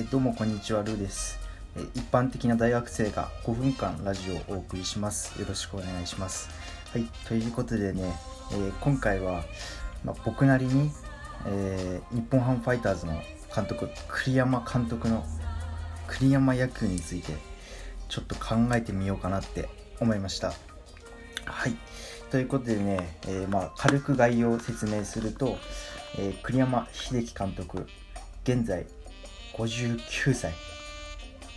えどうもこんにちはルーです。え一般的な大学生が5分間ラジオをお送りします。よろしくお願いします。はいということでね、えー今回は、まあ、僕なりに、えー日本ハムファイターズの監督栗山監督の栗山野球についてちょっと考えてみようかなって思いました。はいということでね、えーまあ、軽く概要を説明すると、え栗山英樹監督現在59歳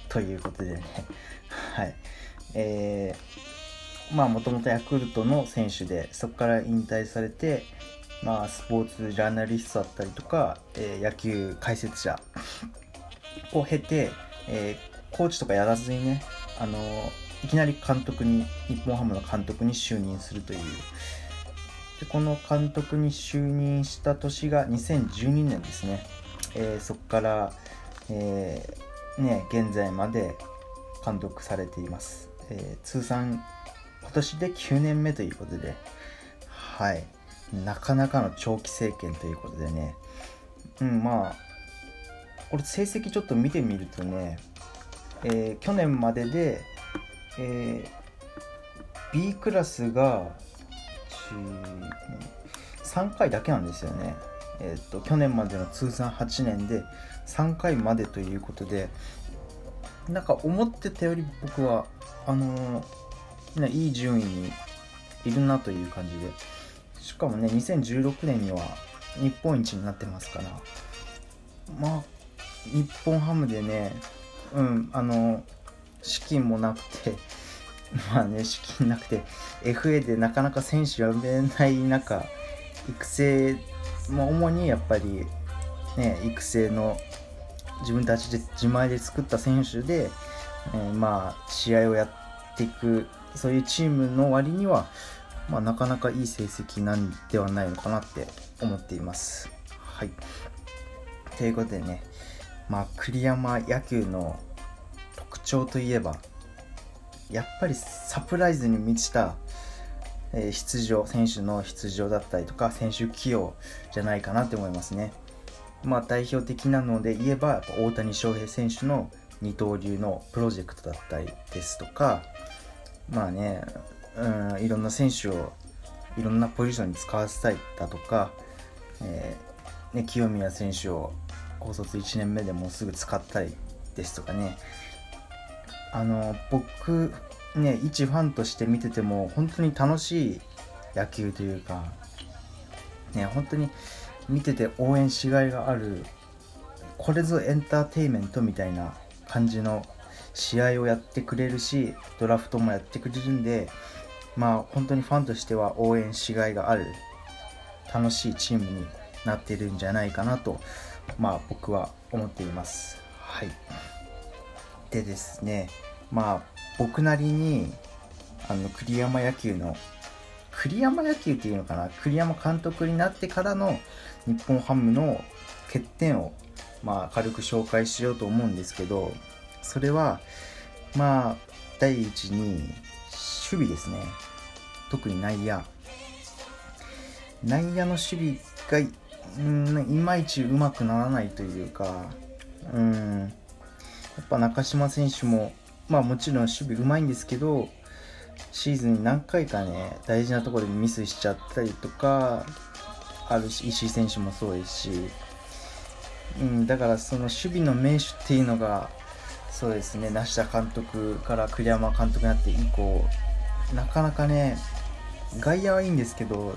ということでね。はい。えー、まあもともとヤクルトの選手でそこから引退されてまあスポーツジャーナリストだったりとか、えー野球解説者を経て、えーコーチとかやらずにねあのいきなり監督に日本ハムの監督に就任するという。でこの監督に就任した年が2012年ですね、えーそこから、えーね、現在まで監督されています、えー通算今年で9年目ということではい。なかなかの長期政権ということでね。うんまあ俺成績ちょっと見てみるとね、えー去年までで、えー B クラスが3回だけなんですよね。えー、と去年までの通算8年で3回までということでなんか思ってたより僕はあのーいい順位にいるなという感じでしかもね2016年には日本一になってますからまあ日本ハムでねうんあの資金もなくて まあね資金なくて FA でなかなか選手呼べない中育成も主にやっぱりね育成の自分たちで自前で作った選手で、えーまあ試合をやっていくそういうチームの割には、まあ、なかなかいい成績なんではないのかなって思っています。はいということでねまあ栗山野球の特徴といえばやっぱりサプライズに満ちた、え出場選手の出場だったりとか選手起用じゃないかなって思いますね。まあ代表的なので言えばやっぱ大谷翔平選手の二刀流のプロジェクトだったりですとかまあね、うん、いろんな選手をいろんなポジションに使わせたいだとか、えーね、清宮選手を高卒1年目でもうすぐ使ったりですとかねあの僕ね一ファンとして見てても本当に楽しい野球というかね本当に見てて応援しがいがあるこれぞエンターテインメントみたいな感じの試合をやってくれるしドラフトもやってくれるんでまあ本当にファンとしては応援しがいがある楽しいチームになってるんじゃないかなとまあ僕は思っています。はい。でですねまあ僕なりにあの栗山野球の栗山野球っていうのかな？栗山監督になってからの日本ハムの欠点をまあ軽く紹介しようと思うんですけどそれはまあ第一に守備ですね。特に内野。内野の守備がうんいまいちうまくならないというかうん。やっぱ中島選手もまあもちろん守備うまいんですけどシーズンに何回かね大事なところでミスしちゃったりとかあるし石井選手もそうですし、うん、だからその守備の名手っていうのがそうですね梨田監督から栗山監督になって以降なかなかね外野はいいんですけど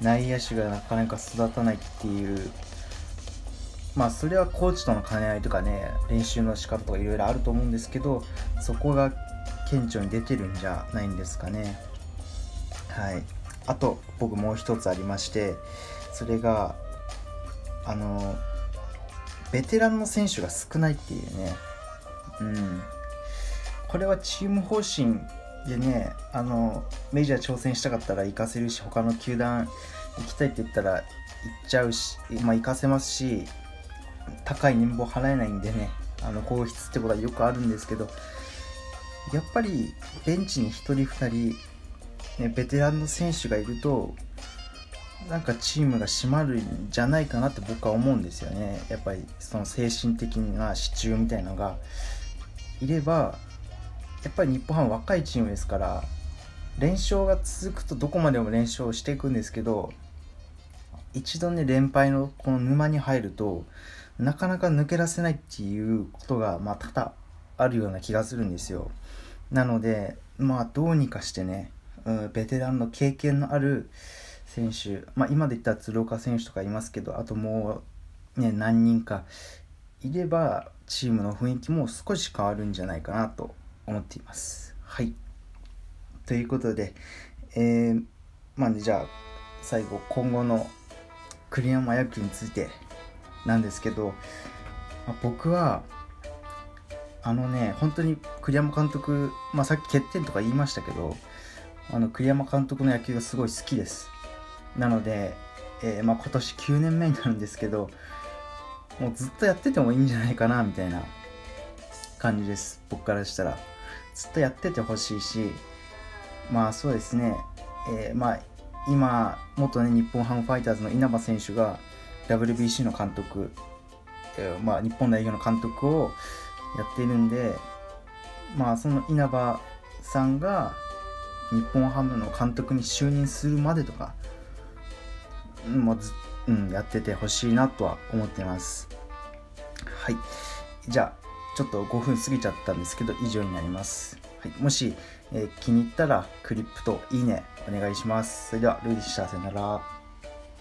内野手がなかなか育たないっていうまあそれはコーチとの兼ね合いとかね練習の仕方とかいろいろあると思うんですけどそこが顕著に出てるんじゃないんですかね。はい。あと僕もう一つありましてそれがあのベテランの選手が少ないっていうね。うん。これはチーム方針でねあのメジャー挑戦したかったら行かせるし他の球団行きたいって言ったら行っちゃうしまあ行かせますし高い年俸払えないんでねあの放出ってことはよくあるんですけどやっぱりベンチに1人2人、ね、ベテランの選手がいるとなんかチームが締まるんじゃないかなって僕は思うんですよね。やっぱりその精神的な支柱みたいのが。いればやっぱり日本ハム若いチームですから連勝が続くとどこまでも連勝していくんですけど一度ね連敗のこの沼に入るとなかなか抜け出せないっていうことが、まあ、多々あるような気がするんですよなのでまあどうにかしてね、うん、ベテランの経験のある選手、まあ、今で言ったら鶴岡選手とかいますけどあともう、ね、何人かいればチームの雰囲気も少し変わるんじゃないかなと思っています。はいということで、えー、まあね、じゃあ最後今後の栗山野球についてなんですけど、まあ、僕はあのね本当に栗山監督、まあ、さっき欠点とか言いましたけどあの栗山監督の野球がすごい好きです。なので、えー、まあ、今年9年目になるんですけどもうずっとやっててもいいんじゃないかなみたいな感じです。僕からしたら。ずっとやっててほしいしまあそうですね、えー、まあ今元ね日本ハムファイターズの稲葉選手が WBC の監督、えー、まあ、日本代表の監督をやっているんでまあその稲葉さんが日本ハムの監督に就任するまでとかもうず、うん、やっててほしいなとは思ってます。はい。じゃあちょっと5分過ぎちゃったんですけど以上になります、はい、もし、えー、気に入ったらクリップといいねお願いします。それではルイでした。さよなら。